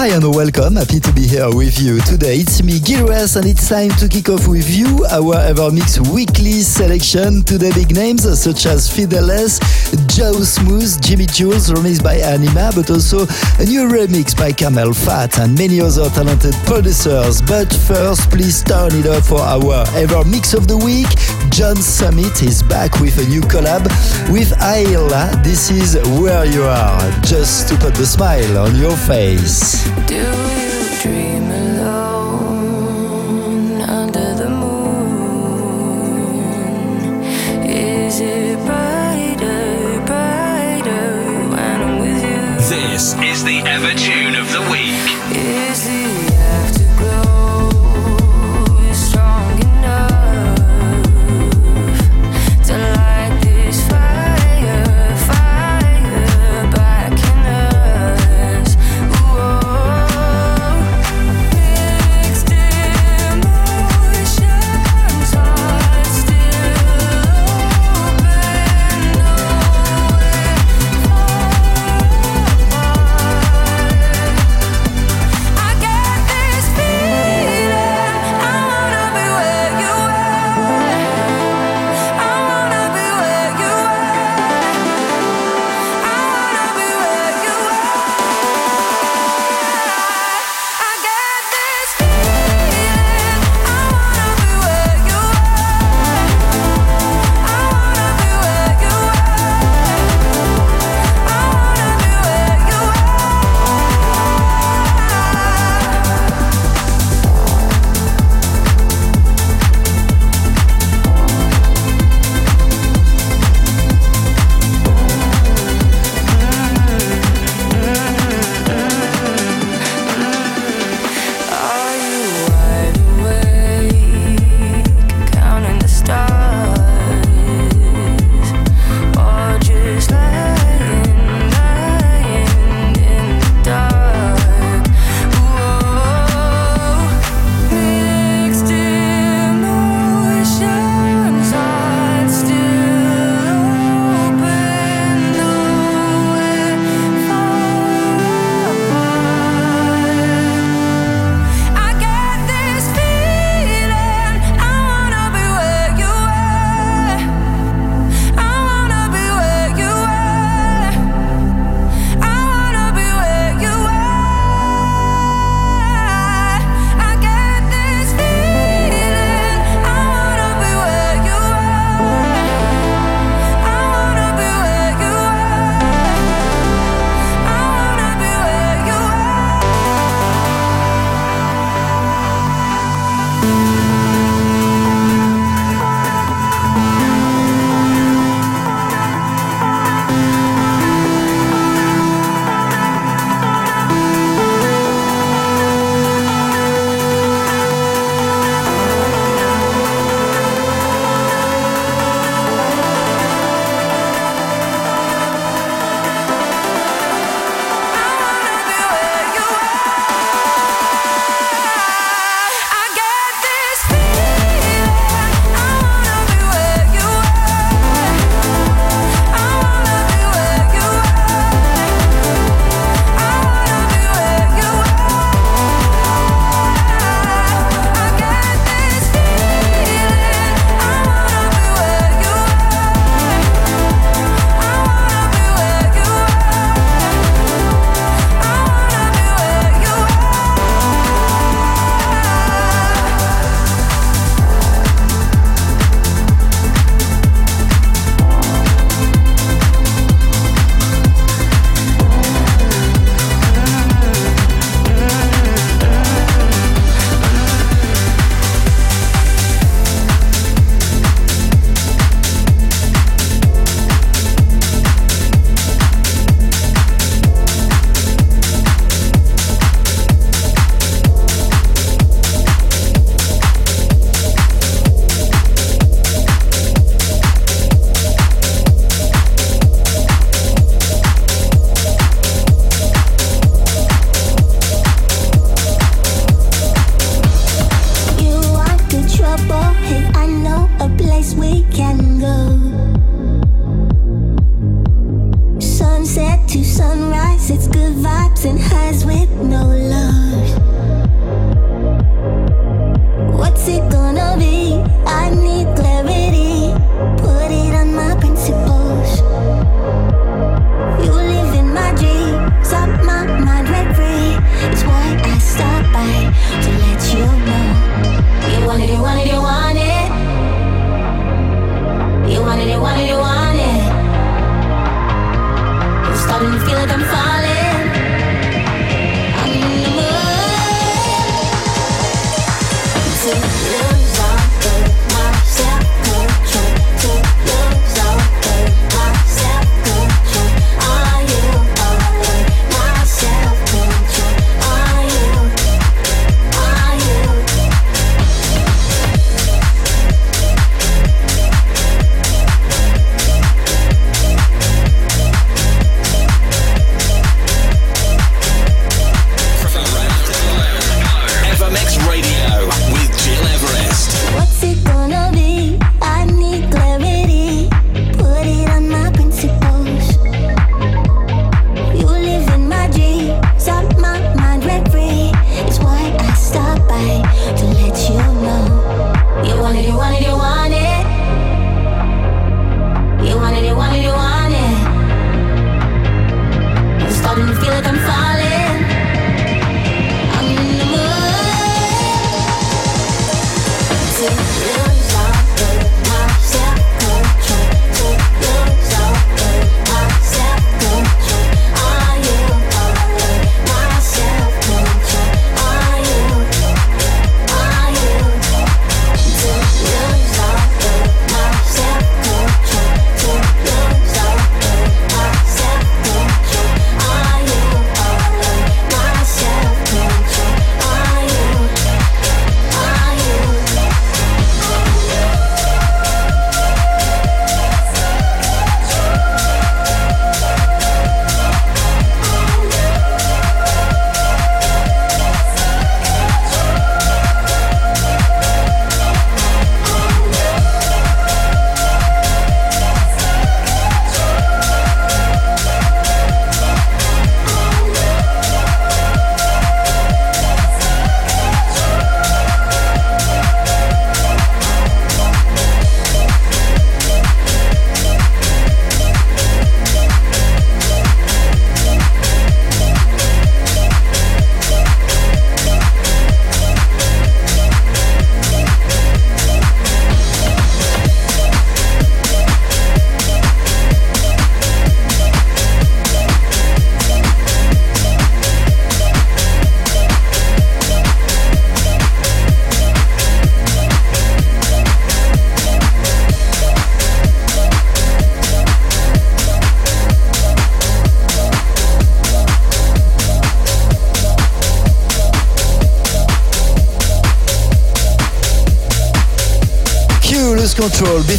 Hi and welcome. Happy to be here with you today. It's me, Gil Everest, and it's time to kick off with you our Evermix weekly selection. Today, big names such as Fideles, Joe Smooth, Jimi Jules, remixed by Anima, but also a new remix by CamelPhat and many other talented producers. But first, please turn it up for our Evermix of the week. John Summit is back with a new collab with Hayla. This is Where You Are, just to put the smile on your face. Do you dream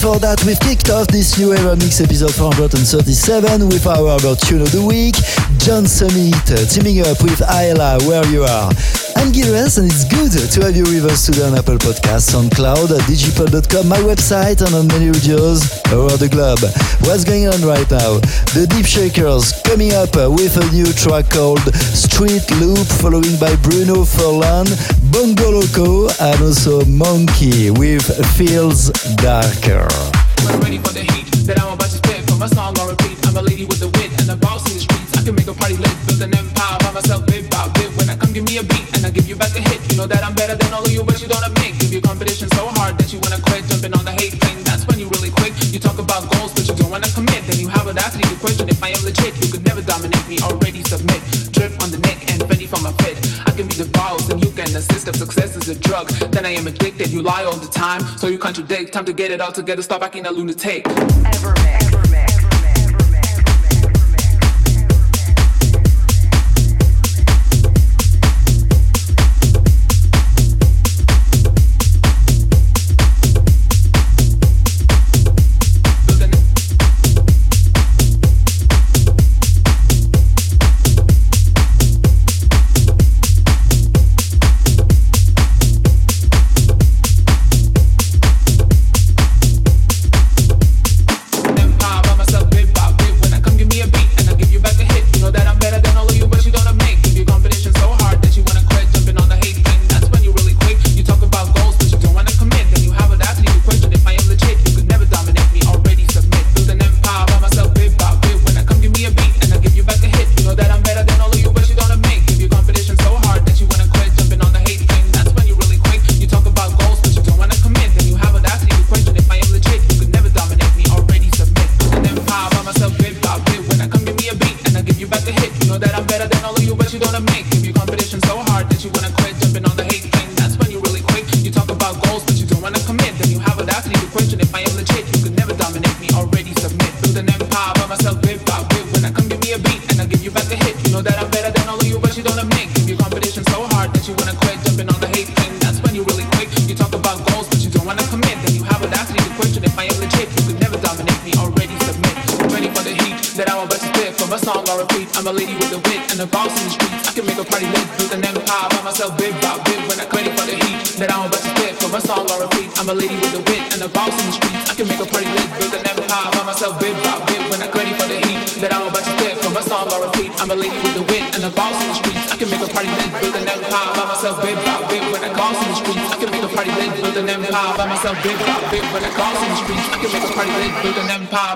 Before that, we've kicked off this new Evermix episode 437 with our tune of the week, John Summit, uh, teaming up with Hayla, Where You Are. I'm Gil Everest and it's good to have you with us today on Apple Podcasts, on Cloud, at digipod.com, my website, and on many radios around the globe. What's going on right now? The Deep Shakers coming up uh, with a new track called Street Loop, following by Bruno Furlan, Bongo Loco, and also Monkey with Feels Darker. Contradict. Time to get it all together. Stop acting a lunatic. Ever, ever. Big, big when I cross in the streets. I can make a party lit, build an empire.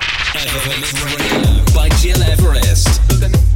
By Gil Everest.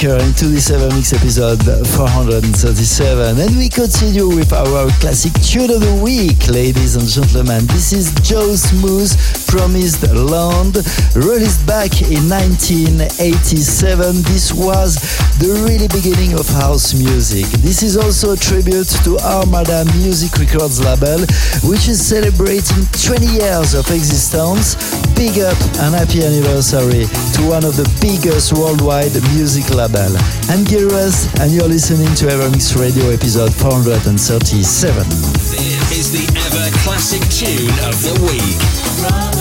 Darker into this Evermix episode 437 and we continue with our classic tune of the week ladies and gentlemen. This is Joe Smooth Promised Land released back in 1987 this was the really beginning of house music. This is also a tribute to Armada Music Records label which is celebrating 20 years of existence big up and happy anniversary to one of the biggest worldwide music label. I'm Gil Everest and you're listening to Evermix Radio episode 437. This is the ever classic tune of the week.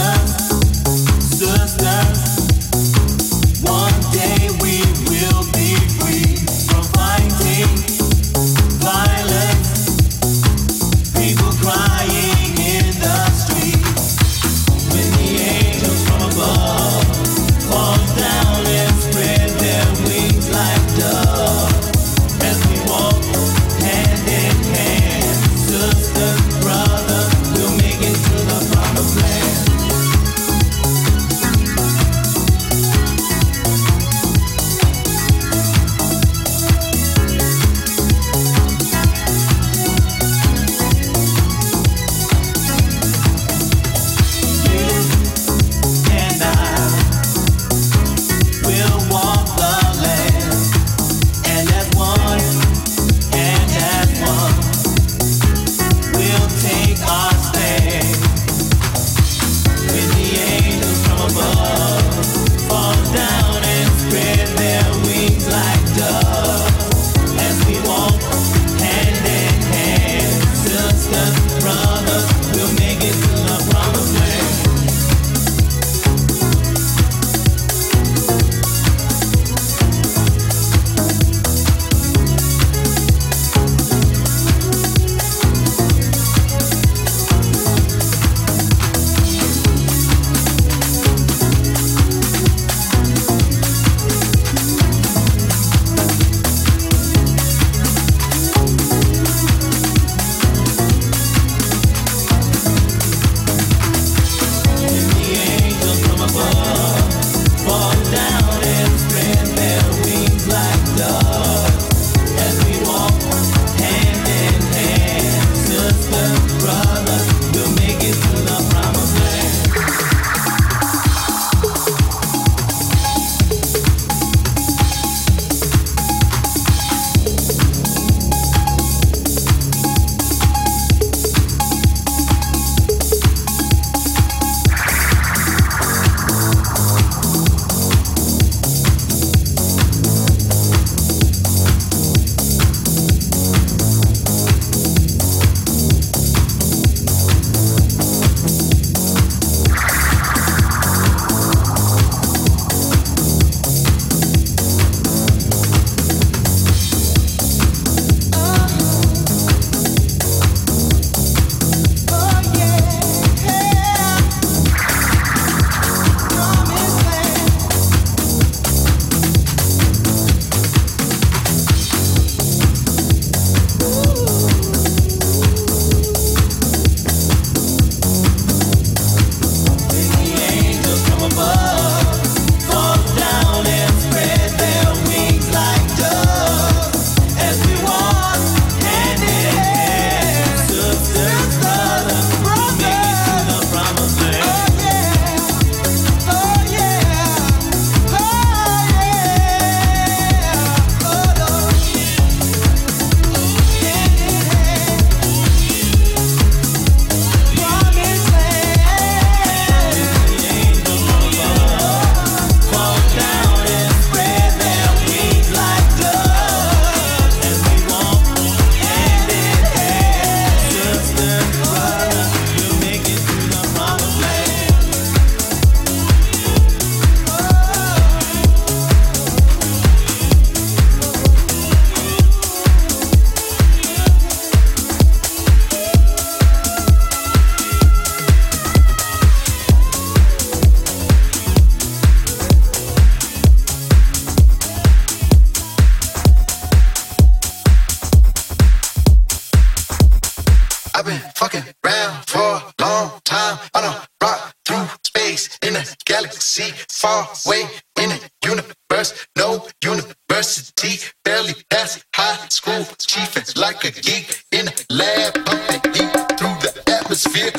first, no university, barely past high school, chiefing like a geek in a lab, pumping heat through the atmosphere.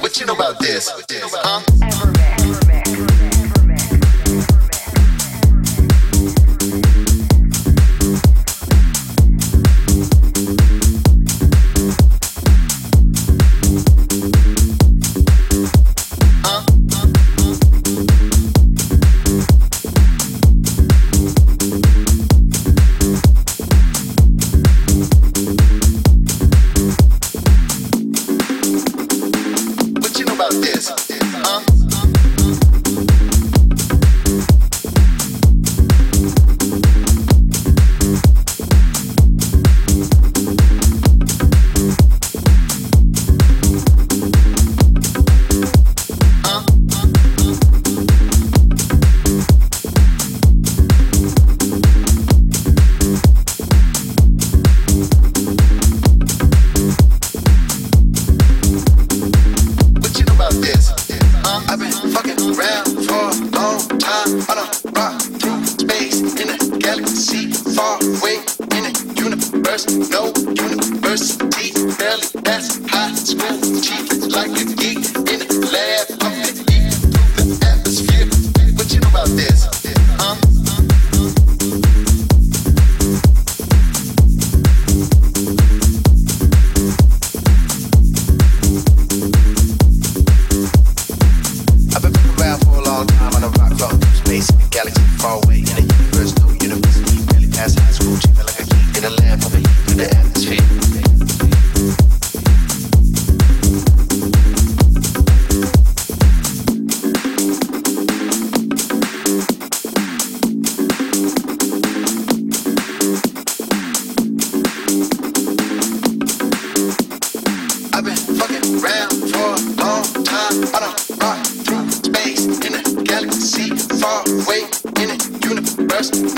What you know about this? Huh? first.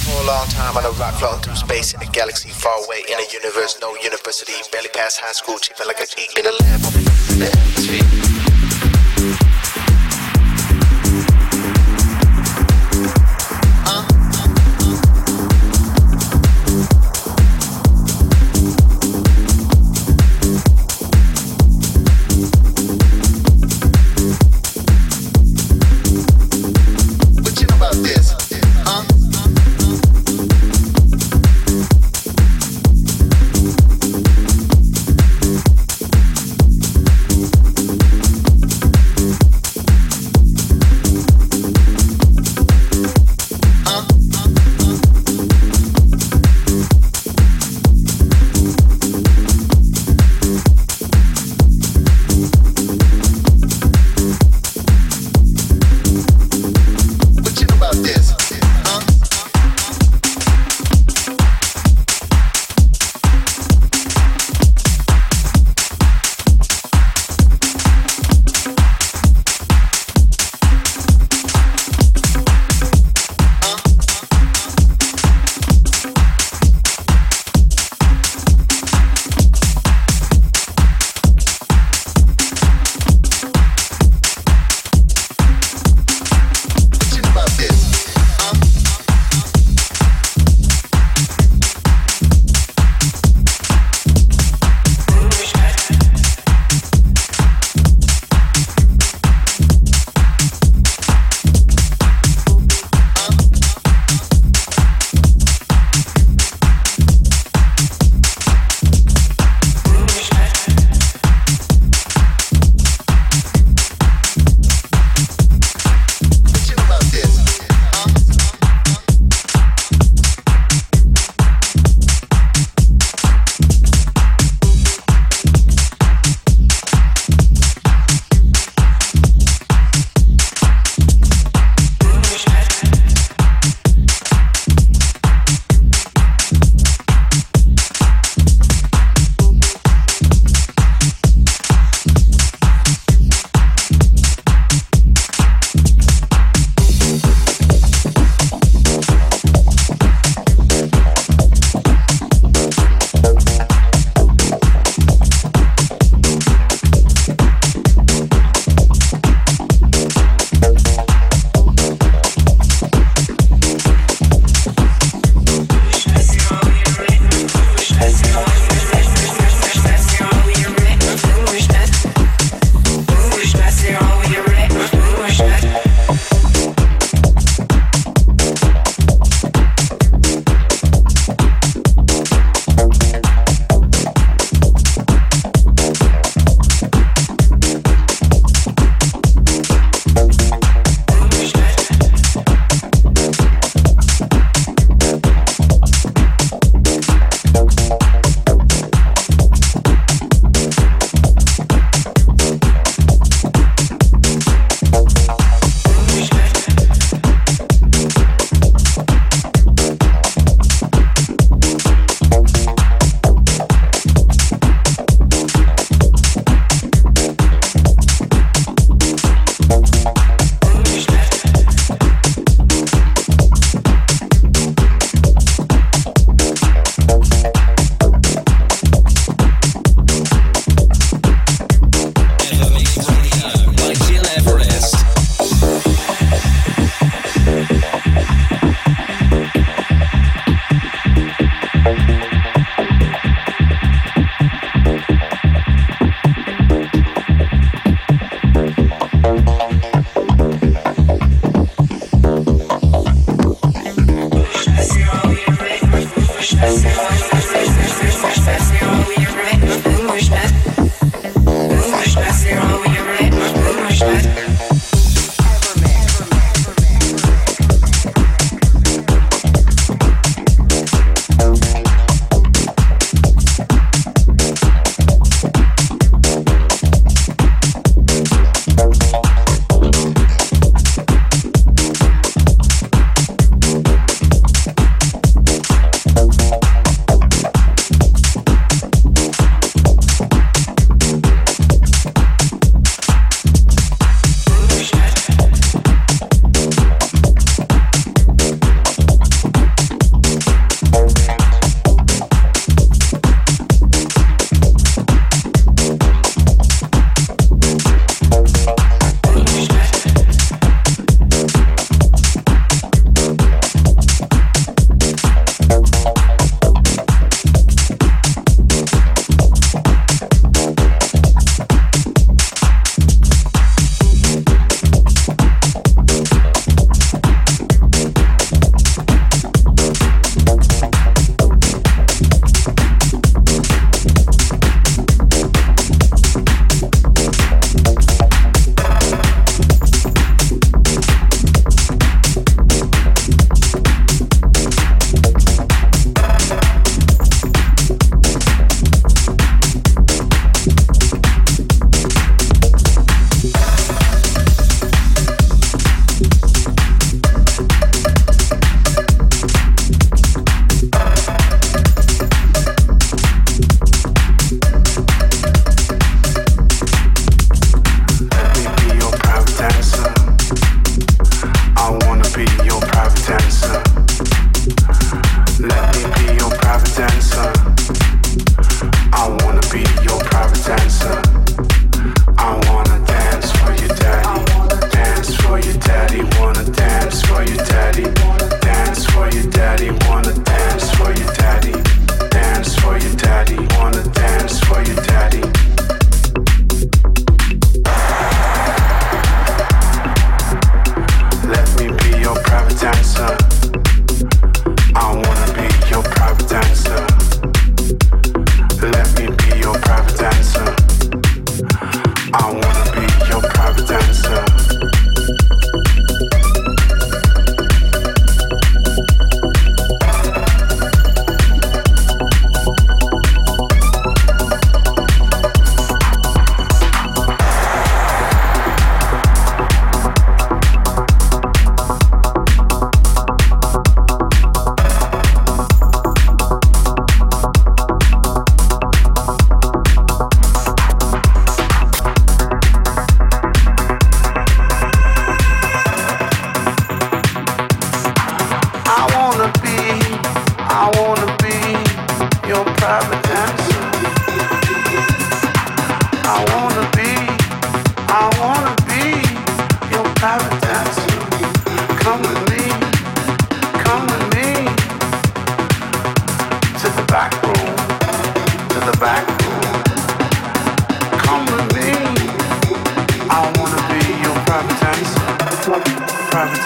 for a long time on a rock floating through space in a galaxy far away in a universe, no university. Barely past high school, chipping like a geek in a lab, the atmosphere.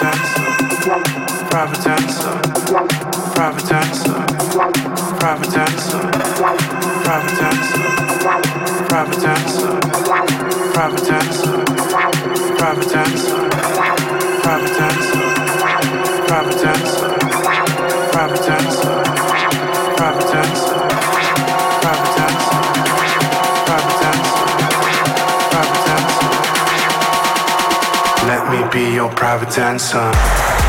providence providence providence be your private dancer.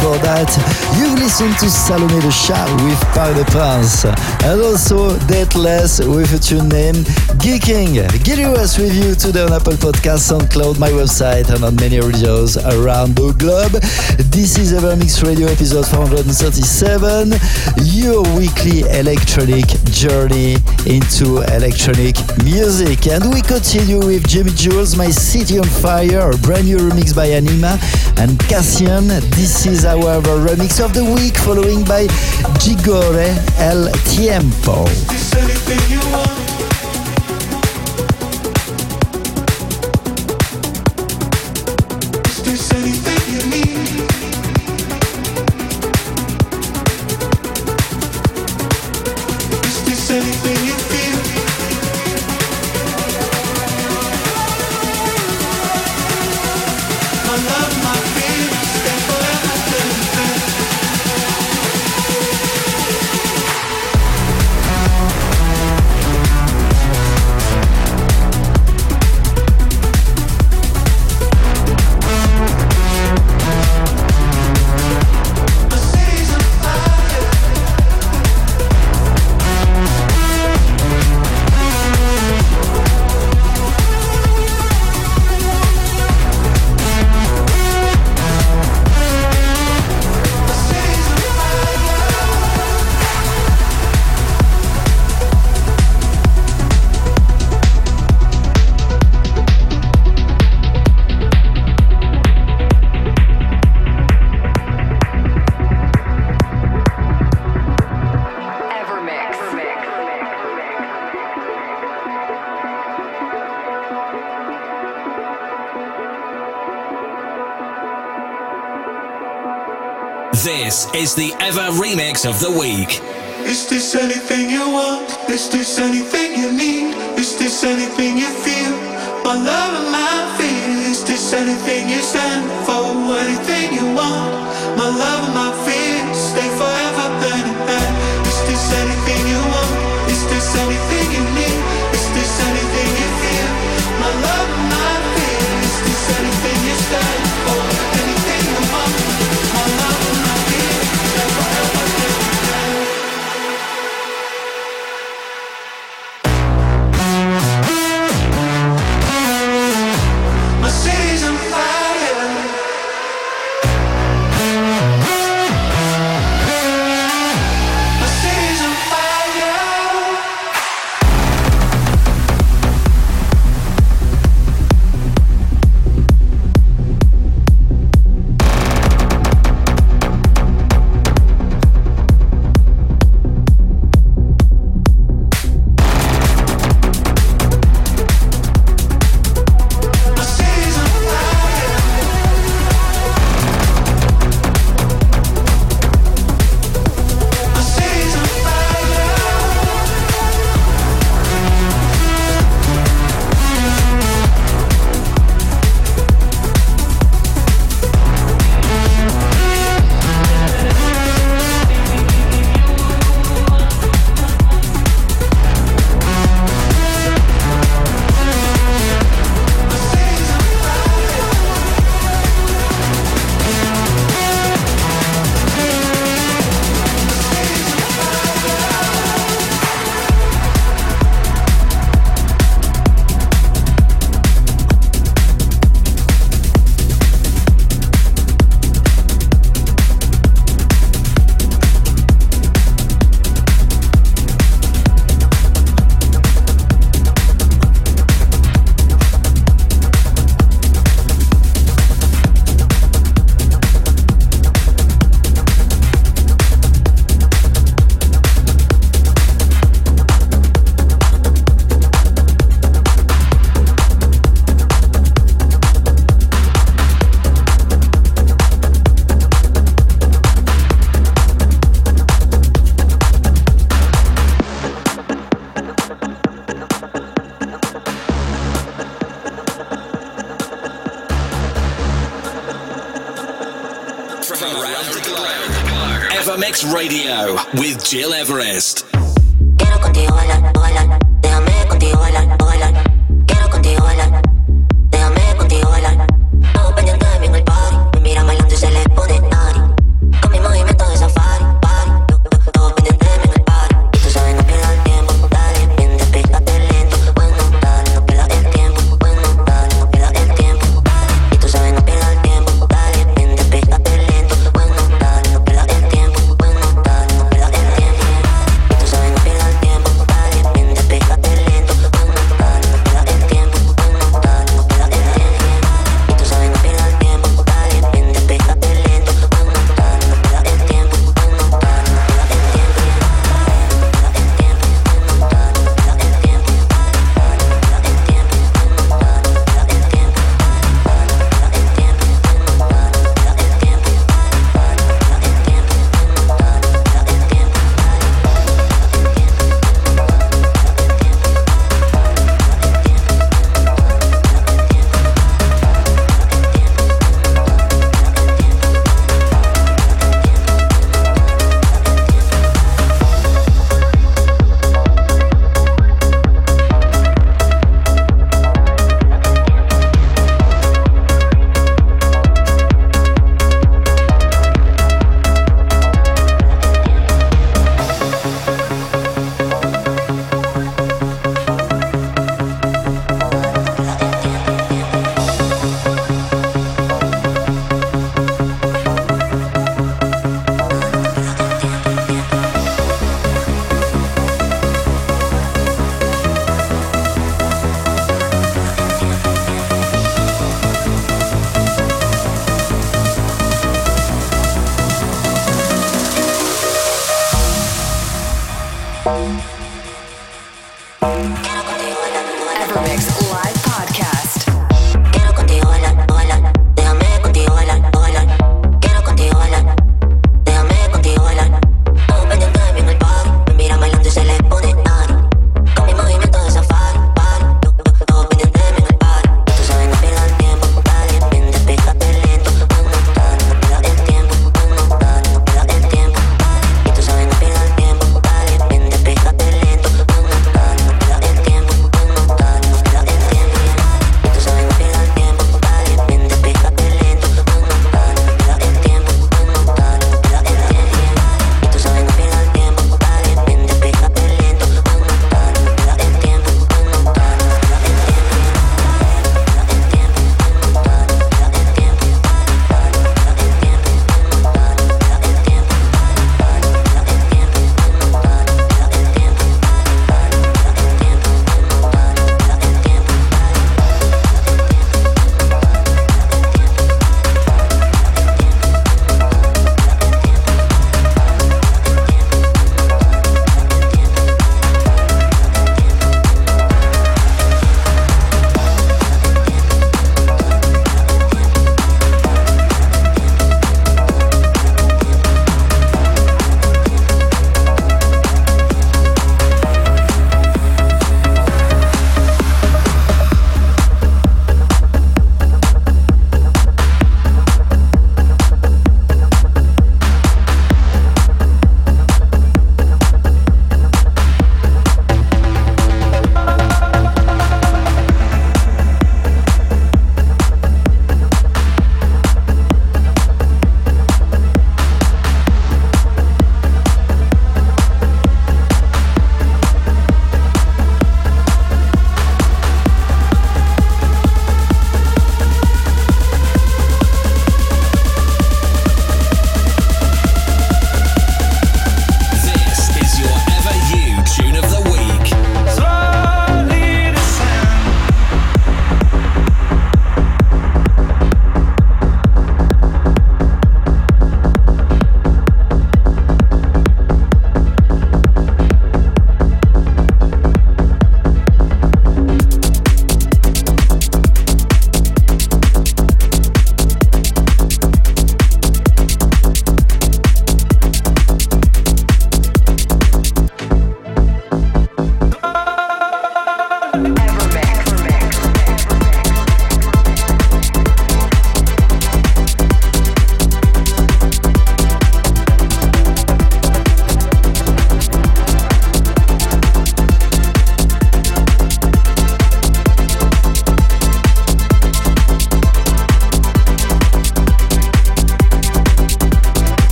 To Salomé le Chat with Par de Prince. And also Dateless with a tune named Geeking. Gilly us with you today on Apple Podcasts, SoundCloud, my website, and on many radios around the globe. This is Evermix Radio episode 437, your weekly electronic journey into electronic music. And we continue with Jimi Jules, My City on Fire, a brand new remix by Anima and Cassian. This is our remix of the week, following by Gigore El Tiempo. This is the Ever Remix of the Week. Is this anything you want? Is this anything you need? Is this anything you feel? My love and my fear. Is this anything you stand for? Anything you want? My love and my fear. Gil Everest.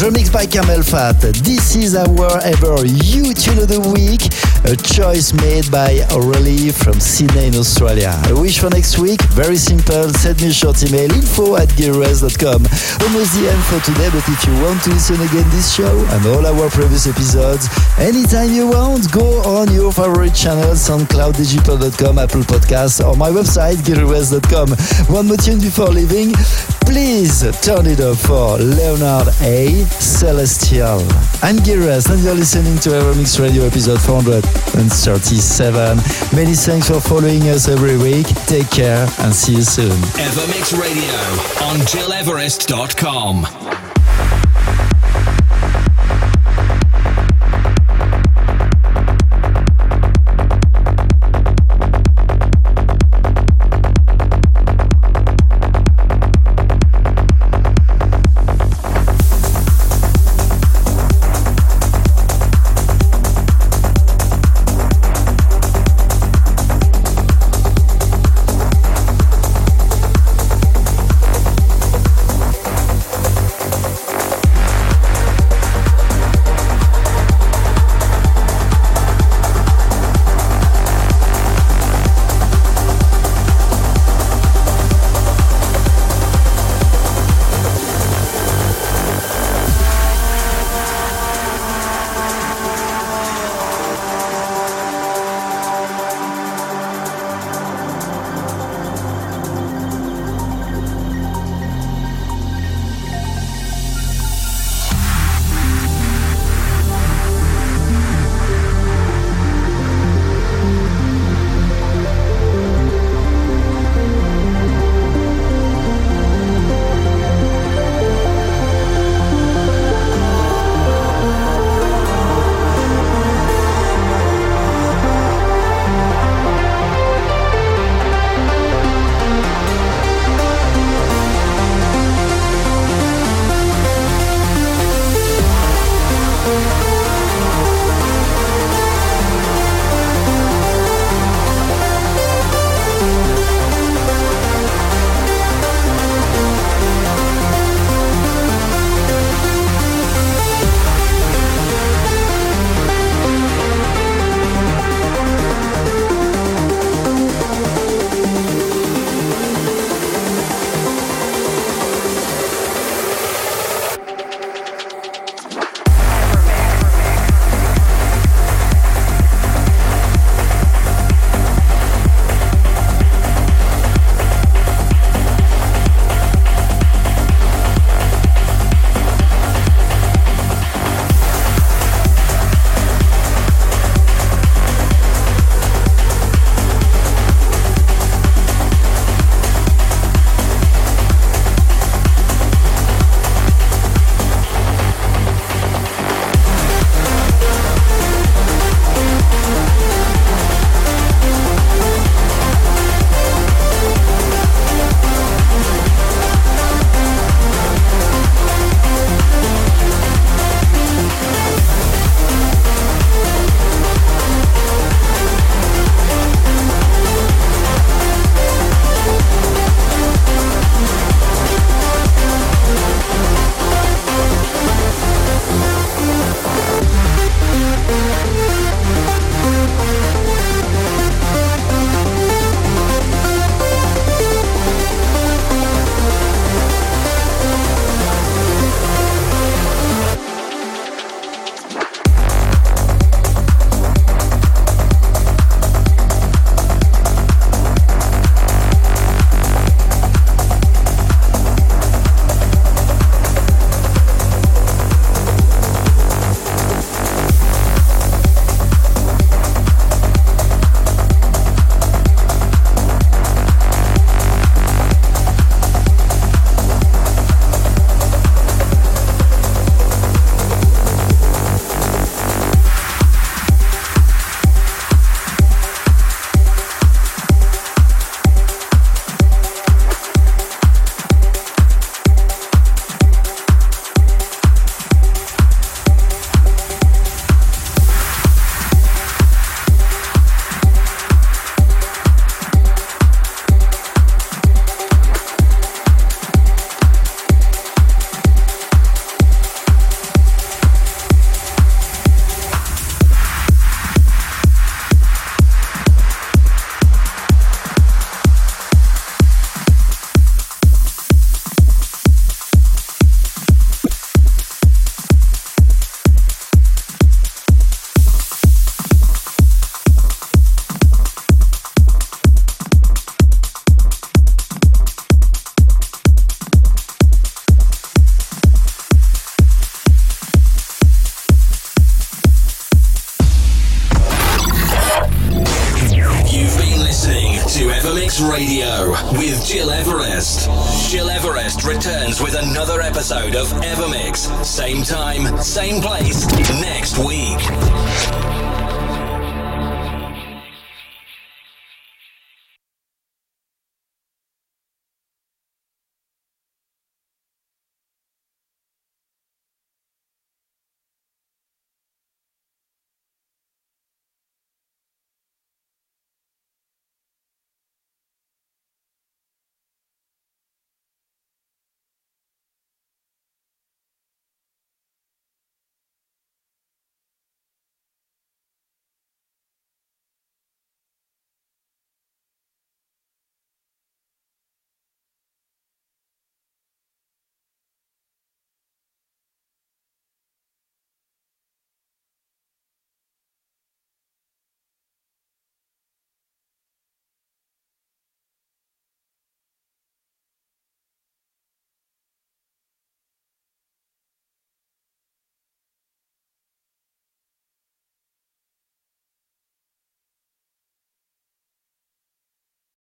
Remixed by CamelPhat. This is our ever you tune of the week, a choice made by Aurelie from Sydney in Australia. I wish for next week, very simple, send me a short email info at gearres.com. Almost the end for today, but if you want to listen again this show and all our previous episodes, anytime you want, go on your favorite channel, SoundCloud, digital.com, Apple Podcasts, or my website, gearres.com. One more tune before leaving. Please turn it up for Leonard A. Celestial. I'm Gearres, and you're listening to Evermix Radio episode 437. Many thanks for following us every week. Take care and see you soon. Evermix Radio on GilEverest.com.